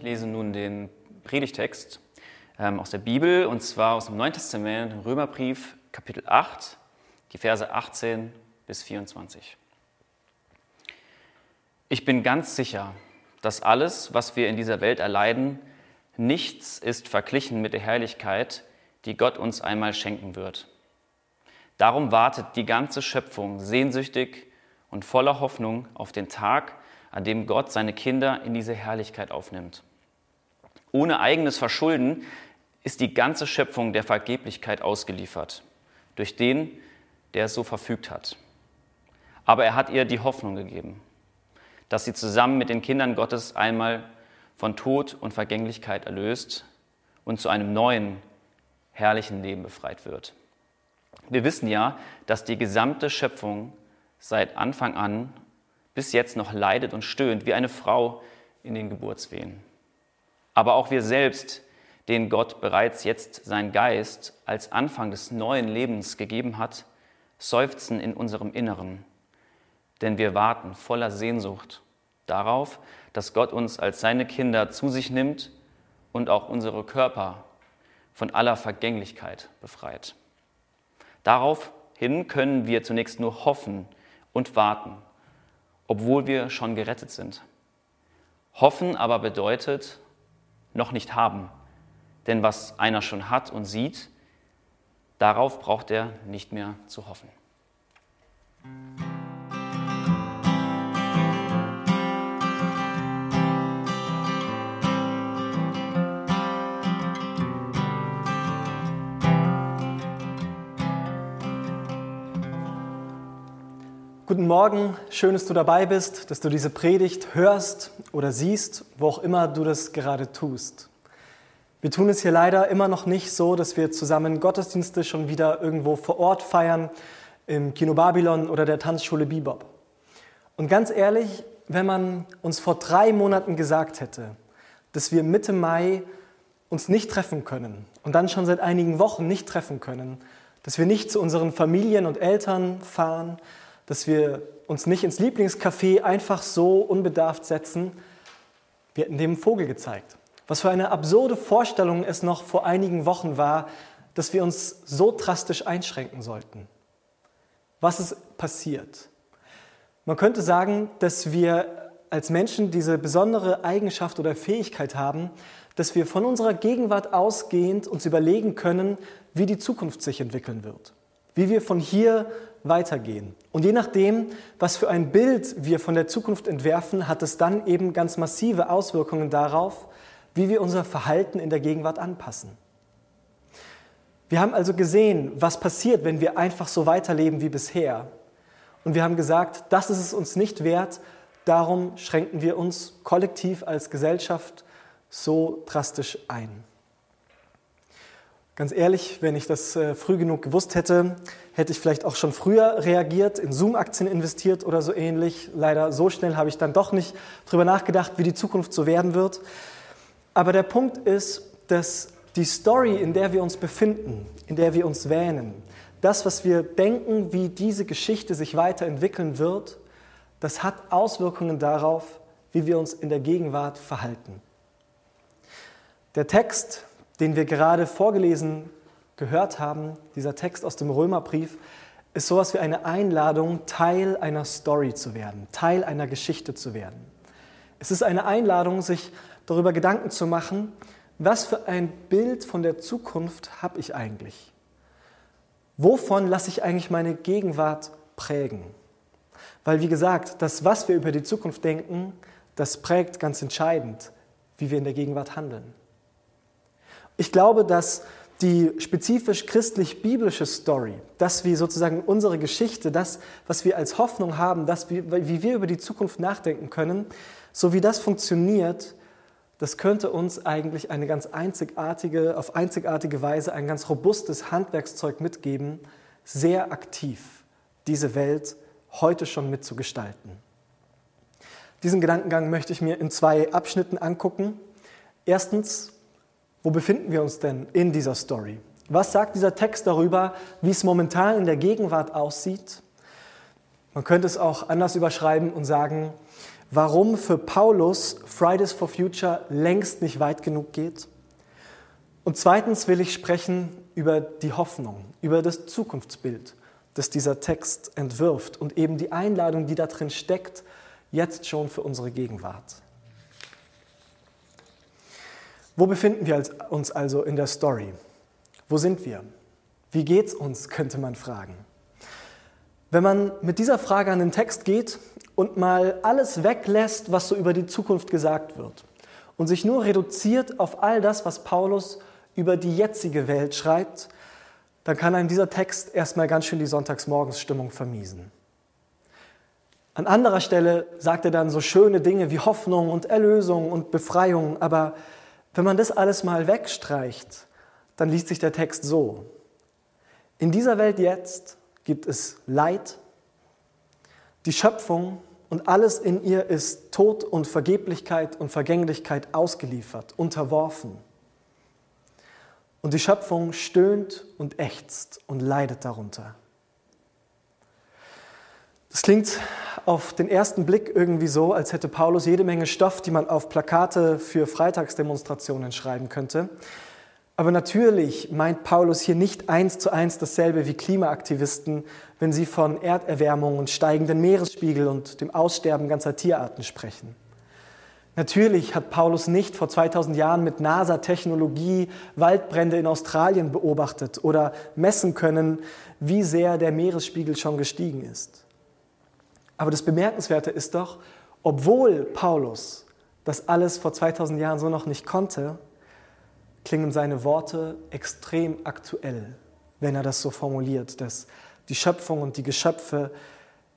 Ich lese nun den Predigtext ähm, aus der Bibel und zwar aus dem Neuen Testament, Römerbrief, Kapitel 8, die Verse 18 bis 24. Ich bin ganz sicher, dass alles, was wir in dieser Welt erleiden, nichts ist verglichen mit der Herrlichkeit, die Gott uns einmal schenken wird. Darum wartet die ganze Schöpfung sehnsüchtig und voller Hoffnung auf den Tag, an dem Gott seine Kinder in diese Herrlichkeit aufnimmt. Ohne eigenes Verschulden ist die ganze Schöpfung der Vergeblichkeit ausgeliefert, durch den, der es so verfügt hat. Aber er hat ihr die Hoffnung gegeben, dass sie zusammen mit den Kindern Gottes einmal von Tod und Vergänglichkeit erlöst und zu einem neuen, herrlichen Leben befreit wird. Wir wissen ja, dass die gesamte Schöpfung seit Anfang an bis jetzt noch leidet und stöhnt wie eine Frau in den Geburtswehen. Aber auch wir selbst, denen Gott bereits jetzt sein Geist als Anfang des neuen Lebens gegeben hat, seufzen in unserem Inneren, denn wir warten voller Sehnsucht darauf, dass Gott uns als seine Kinder zu sich nimmt und auch unsere Körper von aller Vergänglichkeit befreit. Daraufhin können wir zunächst nur hoffen und warten, obwohl wir schon gerettet sind. Hoffen aber bedeutet noch nicht haben, denn was einer schon hat und sieht, darauf braucht er nicht mehr zu hoffen. Guten Morgen, schön, dass du dabei bist, dass du diese Predigt hörst oder siehst, wo auch immer du das gerade tust. Wir tun es hier leider immer noch nicht so, dass wir zusammen Gottesdienste schon wieder irgendwo vor Ort feiern, im Kino Babylon oder der Tanzschule Bebop. Und ganz ehrlich, wenn man uns vor drei Monaten gesagt hätte, dass wir Mitte Mai uns nicht treffen können und dann schon seit einigen Wochen nicht treffen können, dass wir nicht zu unseren Familien und Eltern fahren, dass wir uns nicht ins Lieblingscafé einfach so unbedarft setzen. Wir hätten dem Vogel gezeigt. Was für eine absurde Vorstellung es noch vor einigen Wochen war, dass wir uns so drastisch einschränken sollten. Was ist passiert? Man könnte sagen, dass wir als Menschen diese besondere Eigenschaft oder Fähigkeit haben, dass wir von unserer Gegenwart ausgehend uns überlegen können, wie die Zukunft sich entwickeln wird, wie wir von hier weitergehen. Und je nachdem, was für ein Bild wir von der Zukunft entwerfen, hat es dann eben ganz massive Auswirkungen darauf, wie wir unser Verhalten in der Gegenwart anpassen. Wir haben also gesehen, was passiert, wenn wir einfach so weiterleben wie bisher. Und wir haben gesagt, das ist es uns nicht wert, darum schränken wir uns kollektiv als Gesellschaft so drastisch ein. Ganz ehrlich, wenn ich das äh, früh genug gewusst hätte, hätte ich vielleicht auch schon früher reagiert, in Zoom-Aktien investiert oder so ähnlich. Leider so schnell habe ich dann doch nicht darüber nachgedacht, wie die Zukunft so werden wird. Aber der Punkt ist, dass die Story, in der wir uns befinden, in der wir uns wähnen, das, was wir denken, wie diese Geschichte sich weiterentwickeln wird, das hat Auswirkungen darauf, wie wir uns in der Gegenwart verhalten. Der Text, den wir gerade vorgelesen gehört haben, dieser Text aus dem Römerbrief, ist sowas wie eine Einladung, Teil einer Story zu werden, Teil einer Geschichte zu werden. Es ist eine Einladung, sich darüber Gedanken zu machen, was für ein Bild von der Zukunft habe ich eigentlich? Wovon lasse ich eigentlich meine Gegenwart prägen? Weil, wie gesagt, das, was wir über die Zukunft denken, das prägt ganz entscheidend, wie wir in der Gegenwart handeln. Ich glaube, dass die spezifisch christlich-biblische Story, dass wir sozusagen unsere Geschichte, das, was wir als Hoffnung haben, das, wie, wie wir über die Zukunft nachdenken können, so wie das funktioniert, das könnte uns eigentlich eine ganz einzigartige, auf einzigartige Weise ein ganz robustes Handwerkszeug mitgeben, sehr aktiv diese Welt heute schon mitzugestalten. Diesen Gedankengang möchte ich mir in zwei Abschnitten angucken. Erstens, wo befinden wir uns denn in dieser Story? Was sagt dieser Text darüber, wie es momentan in der Gegenwart aussieht? Man könnte es auch anders überschreiben und sagen, warum für Paulus Fridays for Future längst nicht weit genug geht. Und zweitens will ich sprechen über die Hoffnung, über das Zukunftsbild, das dieser Text entwirft und eben die Einladung, die da drin steckt, jetzt schon für unsere Gegenwart. Wo befinden wir uns also in der Story? Wo sind wir? Wie geht's uns, könnte man fragen. Wenn man mit dieser Frage an den Text geht und mal alles weglässt, was so über die Zukunft gesagt wird und sich nur reduziert auf all das, was Paulus über die jetzige Welt schreibt, dann kann einem dieser Text erstmal ganz schön die Sonntagsmorgensstimmung vermiesen. An anderer Stelle sagt er dann so schöne Dinge wie Hoffnung und Erlösung und Befreiung, aber wenn man das alles mal wegstreicht, dann liest sich der Text so. In dieser Welt jetzt gibt es Leid, die Schöpfung und alles in ihr ist Tod und Vergeblichkeit und Vergänglichkeit ausgeliefert, unterworfen. Und die Schöpfung stöhnt und ächzt und leidet darunter. Das klingt auf den ersten Blick irgendwie so, als hätte Paulus jede Menge Stoff, die man auf Plakate für Freitagsdemonstrationen schreiben könnte. Aber natürlich meint Paulus hier nicht eins zu eins dasselbe wie Klimaaktivisten, wenn sie von Erderwärmung und steigenden Meeresspiegel und dem Aussterben ganzer Tierarten sprechen. Natürlich hat Paulus nicht vor 2000 Jahren mit NASA-Technologie Waldbrände in Australien beobachtet oder messen können, wie sehr der Meeresspiegel schon gestiegen ist. Aber das Bemerkenswerte ist doch, obwohl Paulus das alles vor 2000 Jahren so noch nicht konnte, klingen seine Worte extrem aktuell, wenn er das so formuliert, dass die Schöpfung und die Geschöpfe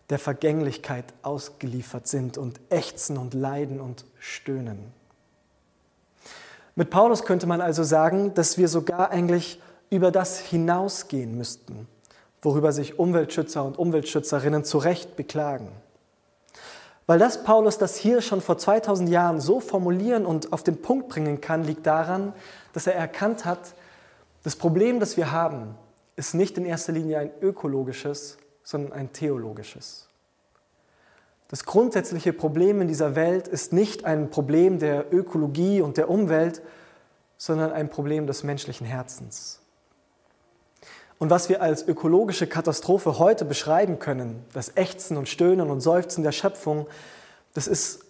der Vergänglichkeit ausgeliefert sind und ächzen und leiden und stöhnen. Mit Paulus könnte man also sagen, dass wir sogar eigentlich über das hinausgehen müssten, worüber sich Umweltschützer und Umweltschützerinnen zu Recht beklagen. Weil das Paulus das hier schon vor 2000 Jahren so formulieren und auf den Punkt bringen kann, liegt daran, dass er erkannt hat, das Problem, das wir haben, ist nicht in erster Linie ein ökologisches, sondern ein theologisches. Das grundsätzliche Problem in dieser Welt ist nicht ein Problem der Ökologie und der Umwelt, sondern ein Problem des menschlichen Herzens. Und was wir als ökologische Katastrophe heute beschreiben können, das Ächzen und Stöhnen und Seufzen der Schöpfung, das ist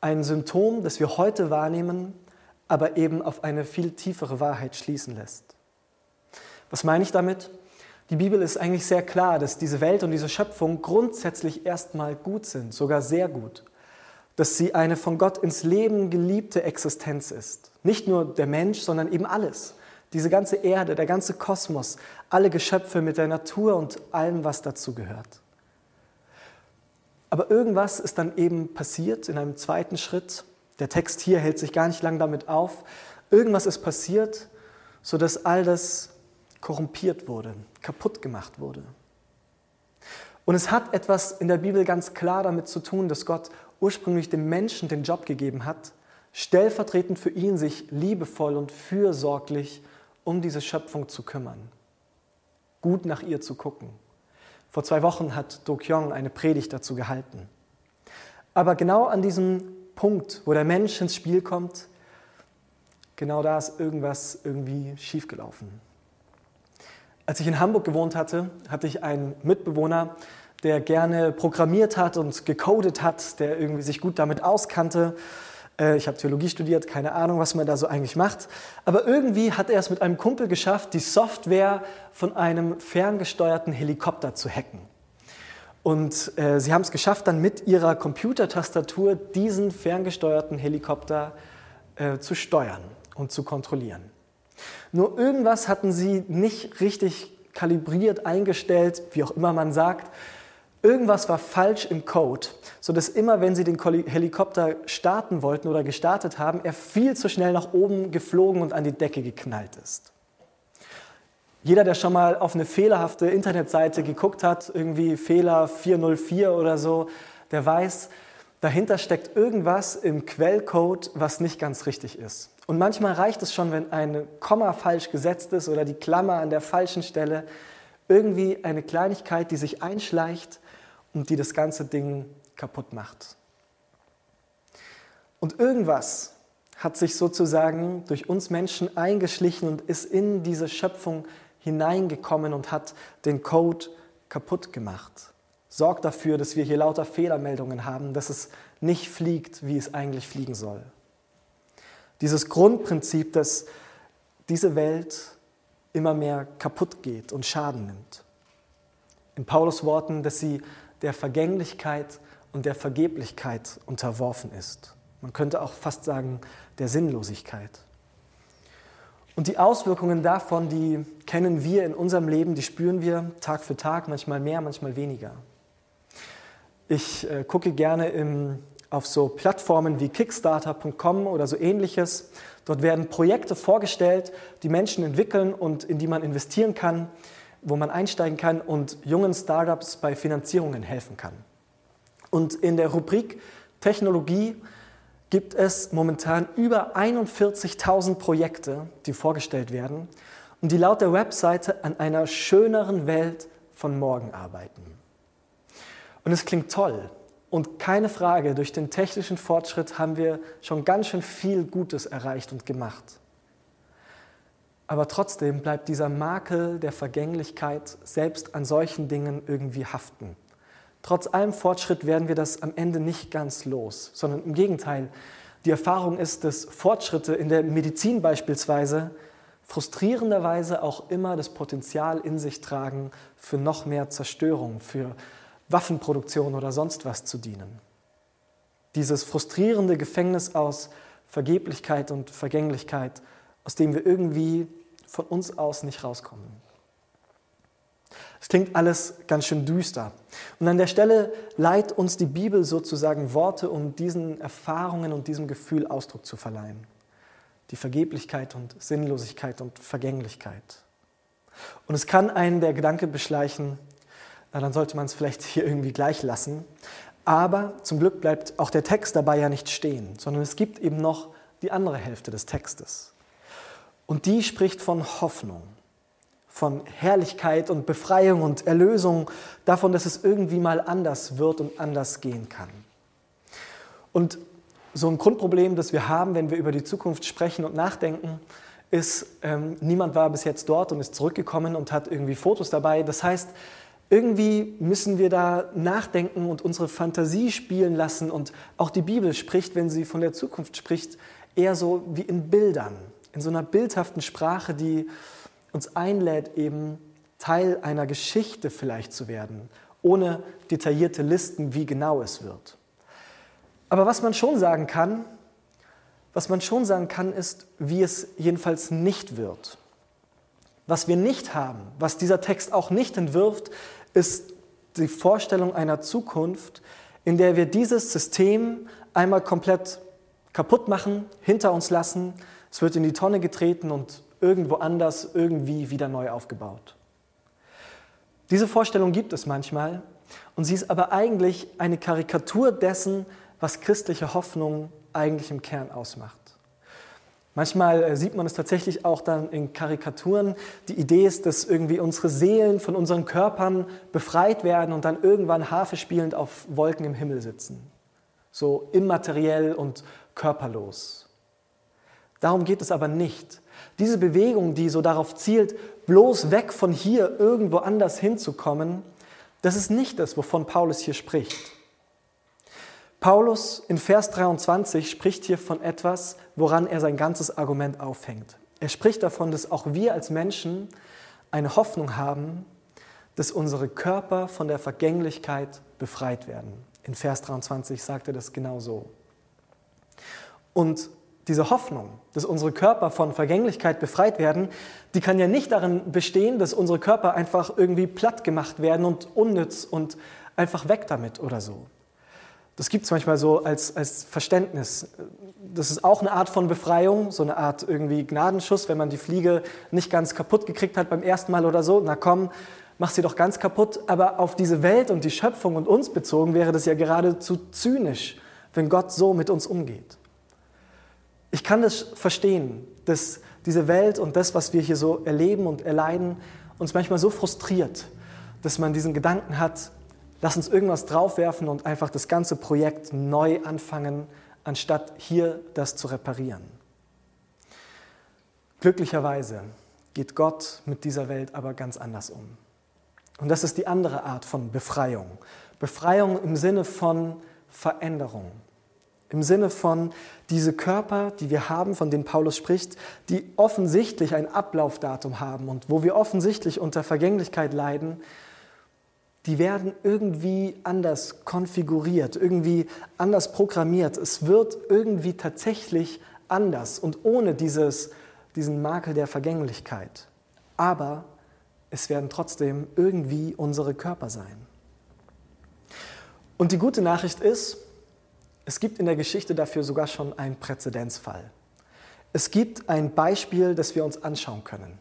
ein Symptom, das wir heute wahrnehmen, aber eben auf eine viel tiefere Wahrheit schließen lässt. Was meine ich damit? Die Bibel ist eigentlich sehr klar, dass diese Welt und diese Schöpfung grundsätzlich erstmal gut sind, sogar sehr gut. Dass sie eine von Gott ins Leben geliebte Existenz ist. Nicht nur der Mensch, sondern eben alles. Diese ganze Erde, der ganze Kosmos, alle Geschöpfe mit der Natur und allem, was dazu gehört. Aber irgendwas ist dann eben passiert in einem zweiten Schritt. Der Text hier hält sich gar nicht lang damit auf. Irgendwas ist passiert, sodass all das korrumpiert wurde, kaputt gemacht wurde. Und es hat etwas in der Bibel ganz klar damit zu tun, dass Gott ursprünglich dem Menschen den Job gegeben hat, stellvertretend für ihn sich liebevoll und fürsorglich um diese Schöpfung zu kümmern, gut nach ihr zu gucken. Vor zwei Wochen hat Do Kyung eine Predigt dazu gehalten. Aber genau an diesem Punkt, wo der Mensch ins Spiel kommt, genau da ist irgendwas irgendwie schiefgelaufen. Als ich in Hamburg gewohnt hatte, hatte ich einen Mitbewohner, der gerne programmiert hat und gecodet hat, der irgendwie sich gut damit auskannte. Äh, ich habe Theologie studiert, keine Ahnung, was man da so eigentlich macht. Aber irgendwie hat er es mit einem Kumpel geschafft, die Software von einem ferngesteuerten Helikopter zu hacken. Und äh, sie haben es geschafft, dann mit ihrer Computertastatur diesen ferngesteuerten Helikopter äh, zu steuern und zu kontrollieren. Nur irgendwas hatten sie nicht richtig kalibriert, eingestellt, wie auch immer man sagt. Irgendwas war falsch im Code, sodass immer, wenn sie den Helikopter starten wollten oder gestartet haben, er viel zu schnell nach oben geflogen und an die Decke geknallt ist. Jeder, der schon mal auf eine fehlerhafte Internetseite geguckt hat, irgendwie Fehler 404 oder so, der weiß, dahinter steckt irgendwas im Quellcode, was nicht ganz richtig ist. Und manchmal reicht es schon, wenn ein Komma falsch gesetzt ist oder die Klammer an der falschen Stelle. Irgendwie eine Kleinigkeit, die sich einschleicht und die das ganze Ding kaputt macht. Und irgendwas hat sich sozusagen durch uns Menschen eingeschlichen und ist in diese Schöpfung hineingekommen und hat den Code kaputt gemacht. Sorgt dafür, dass wir hier lauter Fehlermeldungen haben, dass es nicht fliegt, wie es eigentlich fliegen soll. Dieses Grundprinzip, dass diese Welt immer mehr kaputt geht und Schaden nimmt. In Paulus Worten, dass sie der Vergänglichkeit und der Vergeblichkeit unterworfen ist. Man könnte auch fast sagen, der Sinnlosigkeit. Und die Auswirkungen davon, die kennen wir in unserem Leben, die spüren wir Tag für Tag, manchmal mehr, manchmal weniger. Ich äh, gucke gerne im, auf so Plattformen wie Kickstarter.com oder so ähnliches. Dort werden Projekte vorgestellt, die Menschen entwickeln und in die man investieren kann, wo man einsteigen kann und jungen Startups bei Finanzierungen helfen kann. Und in der Rubrik Technologie gibt es momentan über 41.000 Projekte, die vorgestellt werden und die laut der Webseite an einer schöneren Welt von morgen arbeiten. Und es klingt toll. Und keine Frage, durch den technischen Fortschritt haben wir schon ganz schön viel Gutes erreicht und gemacht. Aber trotzdem bleibt dieser Makel der Vergänglichkeit selbst an solchen Dingen irgendwie haften. Trotz allem Fortschritt werden wir das am Ende nicht ganz los, sondern im Gegenteil. Die Erfahrung ist, dass Fortschritte in der Medizin beispielsweise frustrierenderweise auch immer das Potenzial in sich tragen, für noch mehr Zerstörung, für Waffenproduktion oder sonst was zu dienen. Dieses frustrierende Gefängnis aus Vergeblichkeit und Vergänglichkeit, aus dem wir irgendwie von uns aus nicht rauskommen. Es klingt alles ganz schön düster. Und an der Stelle leiht uns die Bibel sozusagen Worte, um diesen Erfahrungen und diesem Gefühl Ausdruck zu verleihen. Die Vergeblichkeit und Sinnlosigkeit und Vergänglichkeit. Und es kann einen der Gedanke beschleichen, na, dann sollte man es vielleicht hier irgendwie gleich lassen. Aber zum Glück bleibt auch der Text dabei ja nicht stehen, sondern es gibt eben noch die andere Hälfte des Textes. Und die spricht von Hoffnung von Herrlichkeit und Befreiung und Erlösung, davon, dass es irgendwie mal anders wird und anders gehen kann. Und so ein Grundproblem, das wir haben, wenn wir über die Zukunft sprechen und nachdenken, ist, ähm, niemand war bis jetzt dort und ist zurückgekommen und hat irgendwie Fotos dabei. Das heißt, irgendwie müssen wir da nachdenken und unsere Fantasie spielen lassen. Und auch die Bibel spricht, wenn sie von der Zukunft spricht, eher so wie in Bildern, in so einer bildhaften Sprache, die uns einlädt, eben Teil einer Geschichte vielleicht zu werden, ohne detaillierte Listen, wie genau es wird. Aber was man schon sagen kann, was man schon sagen kann, ist, wie es jedenfalls nicht wird. Was wir nicht haben, was dieser Text auch nicht entwirft, ist die Vorstellung einer Zukunft, in der wir dieses System einmal komplett kaputt machen, hinter uns lassen, es wird in die Tonne getreten und irgendwo anders irgendwie wieder neu aufgebaut. Diese Vorstellung gibt es manchmal und sie ist aber eigentlich eine Karikatur dessen, was christliche Hoffnung eigentlich im Kern ausmacht. Manchmal äh, sieht man es tatsächlich auch dann in Karikaturen. Die Idee ist, dass irgendwie unsere Seelen von unseren Körpern befreit werden und dann irgendwann Harfe spielend auf Wolken im Himmel sitzen. So immateriell und körperlos. Darum geht es aber nicht. Diese Bewegung, die so darauf zielt, bloß weg von hier irgendwo anders hinzukommen, das ist nicht das, wovon Paulus hier spricht. Paulus in Vers 23 spricht hier von etwas, woran er sein ganzes Argument aufhängt. Er spricht davon, dass auch wir als Menschen eine Hoffnung haben, dass unsere Körper von der Vergänglichkeit befreit werden. In Vers 23 sagt er das genau so. Und diese Hoffnung, dass unsere Körper von Vergänglichkeit befreit werden, die kann ja nicht darin bestehen, dass unsere Körper einfach irgendwie platt gemacht werden und unnütz und einfach weg damit oder so. Das gibt es manchmal so als, als Verständnis. Das ist auch eine Art von Befreiung, so eine Art irgendwie Gnadenschuss, wenn man die Fliege nicht ganz kaputt gekriegt hat beim ersten Mal oder so. Na komm, mach sie doch ganz kaputt. Aber auf diese Welt und die Schöpfung und uns bezogen wäre das ja geradezu zynisch, wenn Gott so mit uns umgeht. Ich kann das verstehen, dass diese Welt und das, was wir hier so erleben und erleiden, uns manchmal so frustriert, dass man diesen Gedanken hat, lass uns irgendwas draufwerfen und einfach das ganze Projekt neu anfangen, anstatt hier das zu reparieren. Glücklicherweise geht Gott mit dieser Welt aber ganz anders um. Und das ist die andere Art von Befreiung. Befreiung im Sinne von Veränderung. Im Sinne von diese Körper, die wir haben, von denen Paulus spricht, die offensichtlich ein Ablaufdatum haben und wo wir offensichtlich unter Vergänglichkeit leiden, die werden irgendwie anders konfiguriert, irgendwie anders programmiert. Es wird irgendwie tatsächlich anders und ohne dieses, diesen Makel der Vergänglichkeit. Aber es werden trotzdem irgendwie unsere Körper sein. Und die gute Nachricht ist, es gibt in der Geschichte dafür sogar schon einen Präzedenzfall. Es gibt ein Beispiel, das wir uns anschauen können.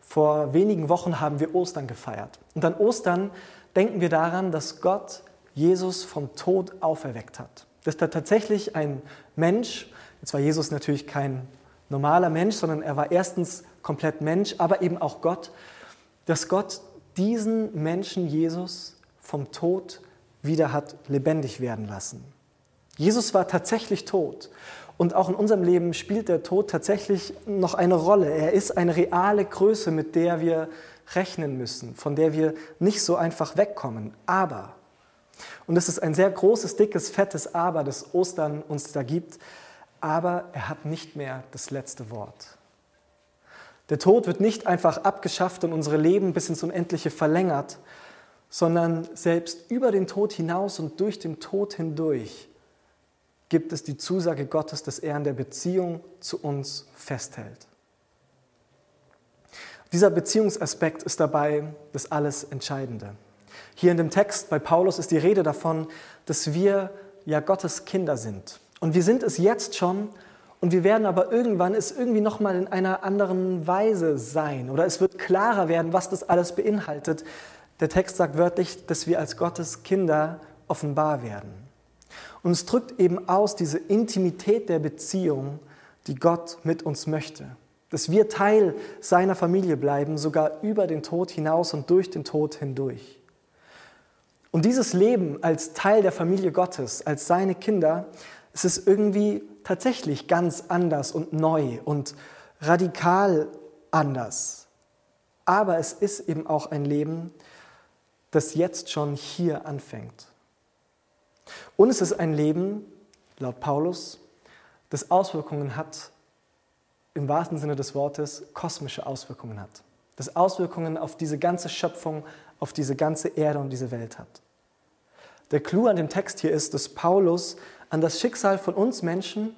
Vor wenigen Wochen haben wir Ostern gefeiert. Und an Ostern denken wir daran, dass Gott Jesus vom Tod auferweckt hat. Dass da tatsächlich ein Mensch, jetzt war Jesus natürlich kein normaler Mensch, sondern er war erstens komplett Mensch, aber eben auch Gott, dass Gott diesen Menschen Jesus vom Tod wieder hat lebendig werden lassen. Jesus war tatsächlich tot. Und auch in unserem Leben spielt der Tod tatsächlich noch eine Rolle. Er ist eine reale Größe, mit der wir rechnen müssen, von der wir nicht so einfach wegkommen. Aber, und das ist ein sehr großes, dickes, fettes Aber, das Ostern uns da gibt, aber er hat nicht mehr das letzte Wort. Der Tod wird nicht einfach abgeschafft und unsere Leben bis ins Unendliche verlängert, sondern selbst über den Tod hinaus und durch den Tod hindurch gibt es die Zusage Gottes, dass er an der Beziehung zu uns festhält. Dieser Beziehungsaspekt ist dabei das alles Entscheidende. Hier in dem Text bei Paulus ist die Rede davon, dass wir ja Gottes Kinder sind. Und wir sind es jetzt schon, und wir werden aber irgendwann es irgendwie nochmal in einer anderen Weise sein oder es wird klarer werden, was das alles beinhaltet. Der Text sagt wörtlich, dass wir als Gottes Kinder offenbar werden. Und es drückt eben aus diese Intimität der Beziehung, die Gott mit uns möchte. Dass wir Teil seiner Familie bleiben, sogar über den Tod hinaus und durch den Tod hindurch. Und dieses Leben als Teil der Familie Gottes, als seine Kinder, es ist irgendwie tatsächlich ganz anders und neu und radikal anders. Aber es ist eben auch ein Leben, das jetzt schon hier anfängt. Und es ist ein Leben, laut Paulus, das Auswirkungen hat, im wahrsten Sinne des Wortes, kosmische Auswirkungen hat. Das Auswirkungen auf diese ganze Schöpfung, auf diese ganze Erde und diese Welt hat. Der Clou an dem Text hier ist, dass Paulus an das Schicksal von uns Menschen,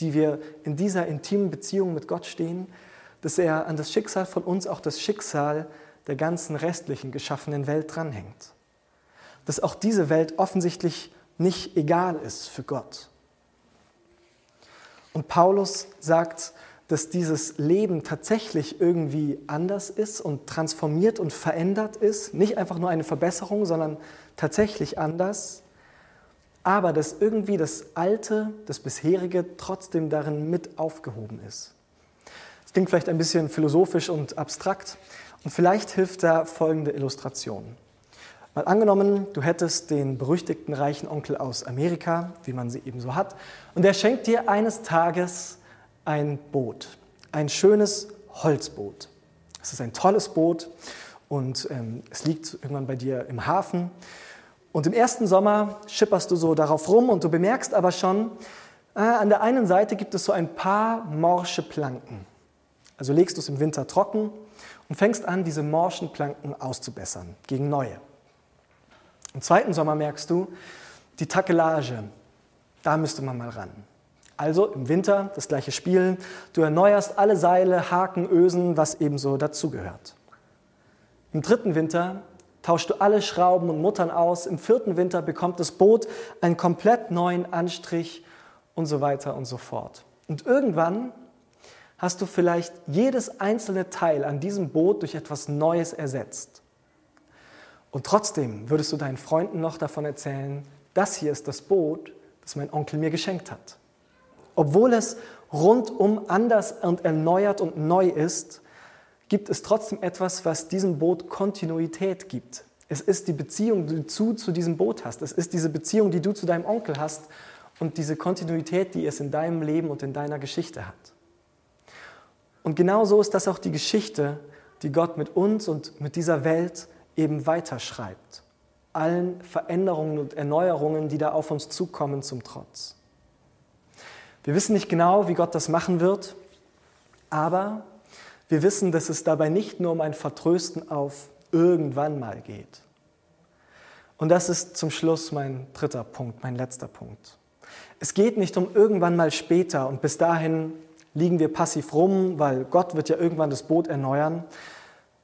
die wir in dieser intimen Beziehung mit Gott stehen, dass er an das Schicksal von uns auch das Schicksal der ganzen restlichen geschaffenen Welt dranhängt. Dass auch diese Welt offensichtlich nicht egal ist für Gott. Und Paulus sagt, dass dieses Leben tatsächlich irgendwie anders ist und transformiert und verändert ist. Nicht einfach nur eine Verbesserung, sondern tatsächlich anders aber dass irgendwie das Alte, das Bisherige trotzdem darin mit aufgehoben ist. Das klingt vielleicht ein bisschen philosophisch und abstrakt und vielleicht hilft da folgende Illustration. Mal angenommen, du hättest den berüchtigten reichen Onkel aus Amerika, wie man sie eben so hat, und der schenkt dir eines Tages ein Boot, ein schönes Holzboot. Es ist ein tolles Boot und ähm, es liegt irgendwann bei dir im Hafen und im ersten Sommer schipperst du so darauf rum und du bemerkst aber schon, äh, an der einen Seite gibt es so ein paar morsche Planken. Also legst du es im Winter trocken und fängst an, diese morschen Planken auszubessern gegen neue. Im zweiten Sommer merkst du, die Takelage, da müsste man mal ran. Also im Winter das gleiche Spiel. Du erneuerst alle Seile, Haken, Ösen, was ebenso dazugehört. Im dritten Winter tauschst du alle Schrauben und Muttern aus. Im vierten Winter bekommt das Boot einen komplett neuen Anstrich und so weiter und so fort. Und irgendwann hast du vielleicht jedes einzelne Teil an diesem Boot durch etwas Neues ersetzt. Und trotzdem würdest du deinen Freunden noch davon erzählen, das hier ist das Boot, das mein Onkel mir geschenkt hat. Obwohl es rundum anders und erneuert und neu ist, gibt es trotzdem etwas, was diesem Boot Kontinuität gibt. Es ist die Beziehung, die du zu diesem Boot hast. Es ist diese Beziehung, die du zu deinem Onkel hast. und diese Kontinuität, die es in deinem Leben und in deiner Geschichte hat. Und genau so ist das auch die Geschichte, die Gott mit uns und mit dieser Welt eben weiterschreibt. Allen Veränderungen und Erneuerungen, die da auf uns zukommen, zum Trotz. Wir wissen nicht genau, wie Gott das machen wird, aber wir wissen, dass es dabei nicht nur um ein Vertrösten auf irgendwann mal geht. Und das ist zum Schluss mein dritter Punkt, mein letzter Punkt. Es geht nicht um irgendwann mal später und bis dahin liegen wir passiv rum, weil Gott wird ja irgendwann das Boot erneuern,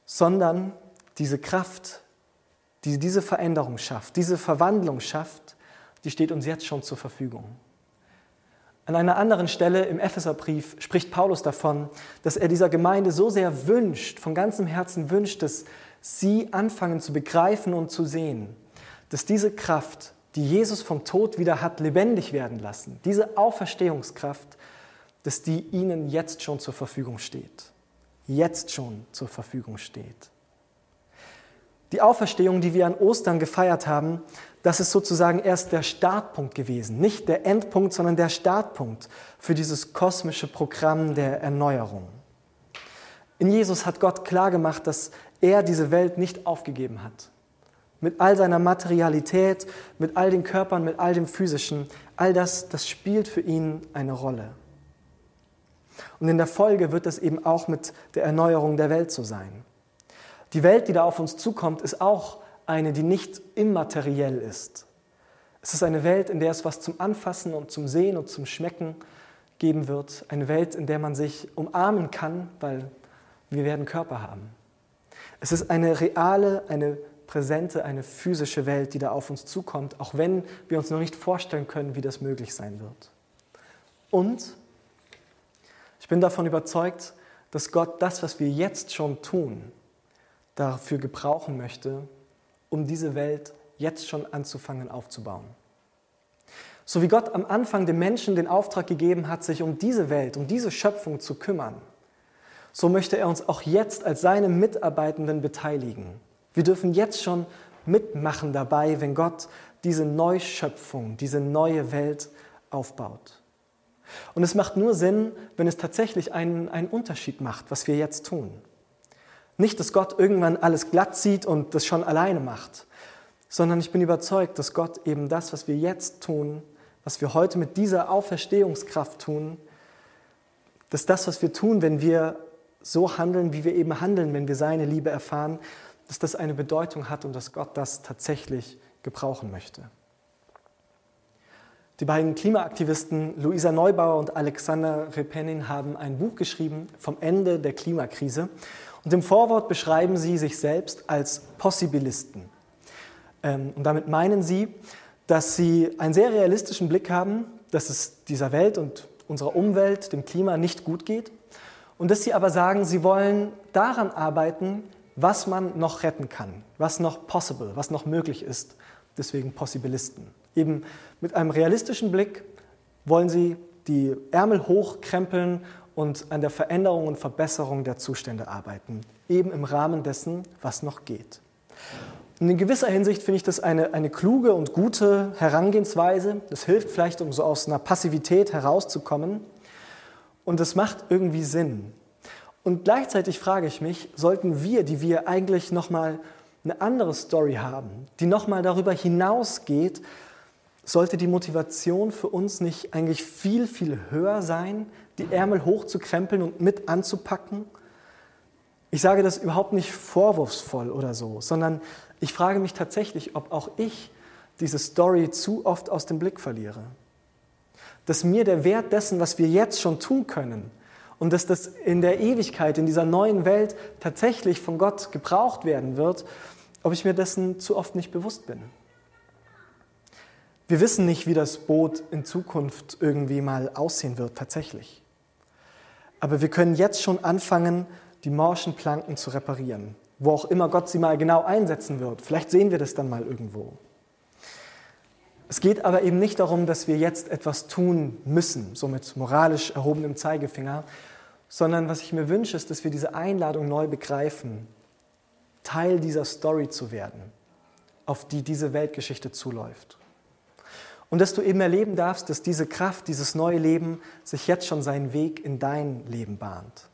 sondern diese Kraft, die diese Veränderung schafft, diese Verwandlung schafft, die steht uns jetzt schon zur Verfügung. An einer anderen Stelle im Epheserbrief spricht Paulus davon, dass er dieser Gemeinde so sehr wünscht, von ganzem Herzen wünscht, dass sie anfangen zu begreifen und zu sehen, dass diese Kraft, die Jesus vom Tod wieder hat lebendig werden lassen, diese Auferstehungskraft, dass die ihnen jetzt schon zur Verfügung steht. Jetzt schon zur Verfügung steht. Die Auferstehung, die wir an Ostern gefeiert haben, das ist sozusagen erst der Startpunkt gewesen. Nicht der Endpunkt, sondern der Startpunkt für dieses kosmische Programm der Erneuerung. In Jesus hat Gott klargemacht, dass er diese Welt nicht aufgegeben hat. Mit all seiner Materialität, mit all den Körpern, mit all dem Physischen, all das, das spielt für ihn eine Rolle. Und in der Folge wird es eben auch mit der Erneuerung der Welt so sein. Die Welt, die da auf uns zukommt, ist auch eine, die nicht immateriell ist. Es ist eine Welt, in der es was zum Anfassen und zum Sehen und zum Schmecken geben wird. Eine Welt, in der man sich umarmen kann, weil wir werden Körper haben. Es ist eine reale, eine präsente, eine physische Welt, die da auf uns zukommt, auch wenn wir uns noch nicht vorstellen können, wie das möglich sein wird. Und ich bin davon überzeugt, dass Gott das, was wir jetzt schon tun, dafür gebrauchen möchte, um diese Welt jetzt schon anzufangen aufzubauen. So wie Gott am Anfang dem Menschen den Auftrag gegeben hat, sich um diese Welt, um diese Schöpfung zu kümmern, so möchte er uns auch jetzt als seine Mitarbeitenden beteiligen. Wir dürfen jetzt schon mitmachen dabei, wenn Gott diese Neuschöpfung, diese neue Welt aufbaut. Und es macht nur Sinn, wenn es tatsächlich einen, einen Unterschied macht, was wir jetzt tun. Nicht, dass Gott irgendwann alles glatt sieht und das schon alleine macht, sondern ich bin überzeugt, dass Gott eben das, was wir jetzt tun, was wir heute mit dieser Auferstehungskraft tun, dass das, was wir tun, wenn wir so handeln, wie wir eben handeln, wenn wir seine Liebe erfahren, dass das eine Bedeutung hat und dass Gott das tatsächlich gebrauchen möchte. Die beiden Klimaaktivisten Luisa Neubauer und Alexander Repenin haben ein Buch geschrieben vom Ende der Klimakrise. Und im Vorwort beschreiben sie sich selbst als Possibilisten. Ähm, und damit meinen sie, dass sie einen sehr realistischen Blick haben, dass es dieser Welt und unserer Umwelt, dem Klima nicht gut geht. Und dass sie aber sagen, sie wollen daran arbeiten, was man noch retten kann, was noch possible, was noch möglich ist. Deswegen Possibilisten. Eben mit einem realistischen Blick wollen sie die Ärmel hochkrempeln und an der Veränderung und Verbesserung der Zustände arbeiten, eben im Rahmen dessen, was noch geht. Und in gewisser Hinsicht finde ich das eine, eine kluge und gute Herangehensweise. Das hilft vielleicht, um so aus einer Passivität herauszukommen. Und es macht irgendwie Sinn. Und gleichzeitig frage ich mich, sollten wir, die wir eigentlich nochmal eine andere Story haben, die nochmal darüber hinausgeht, sollte die Motivation für uns nicht eigentlich viel, viel höher sein, die Ärmel hochzukrempeln und mit anzupacken? Ich sage das überhaupt nicht vorwurfsvoll oder so, sondern ich frage mich tatsächlich, ob auch ich diese Story zu oft aus dem Blick verliere. Dass mir der Wert dessen, was wir jetzt schon tun können, und dass das in der Ewigkeit, in dieser neuen Welt tatsächlich von Gott gebraucht werden wird, ob ich mir dessen zu oft nicht bewusst bin. Wir wissen nicht, wie das Boot in Zukunft irgendwie mal aussehen wird, tatsächlich. Aber wir können jetzt schon anfangen, die morschen Planken zu reparieren, wo auch immer Gott sie mal genau einsetzen wird. Vielleicht sehen wir das dann mal irgendwo. Es geht aber eben nicht darum, dass wir jetzt etwas tun müssen, so mit moralisch erhobenem Zeigefinger, sondern was ich mir wünsche, ist, dass wir diese Einladung neu begreifen, Teil dieser Story zu werden, auf die diese Weltgeschichte zuläuft. Und dass du eben erleben darfst, dass diese Kraft, dieses neue Leben sich jetzt schon seinen Weg in dein Leben bahnt.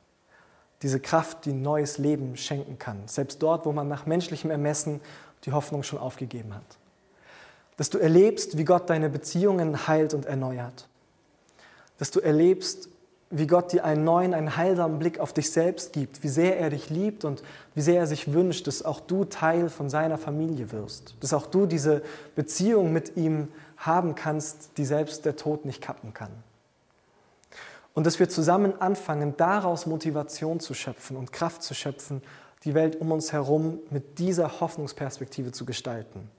Diese Kraft, die neues Leben schenken kann, selbst dort, wo man nach menschlichem Ermessen die Hoffnung schon aufgegeben hat. Dass du erlebst, wie Gott deine Beziehungen heilt und erneuert. Dass du erlebst, wie Gott dir einen neuen, einen heilsamen Blick auf dich selbst gibt, wie sehr er dich liebt und wie sehr er sich wünscht, dass auch du Teil von seiner Familie wirst, dass auch du diese Beziehung mit ihm haben kannst, die selbst der Tod nicht kappen kann. Und dass wir zusammen anfangen, daraus Motivation zu schöpfen und Kraft zu schöpfen, die Welt um uns herum mit dieser Hoffnungsperspektive zu gestalten.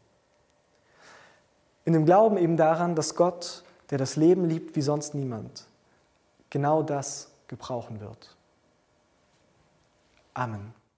In dem Glauben eben daran, dass Gott, der das Leben liebt wie sonst niemand, genau das gebrauchen wird. Amen.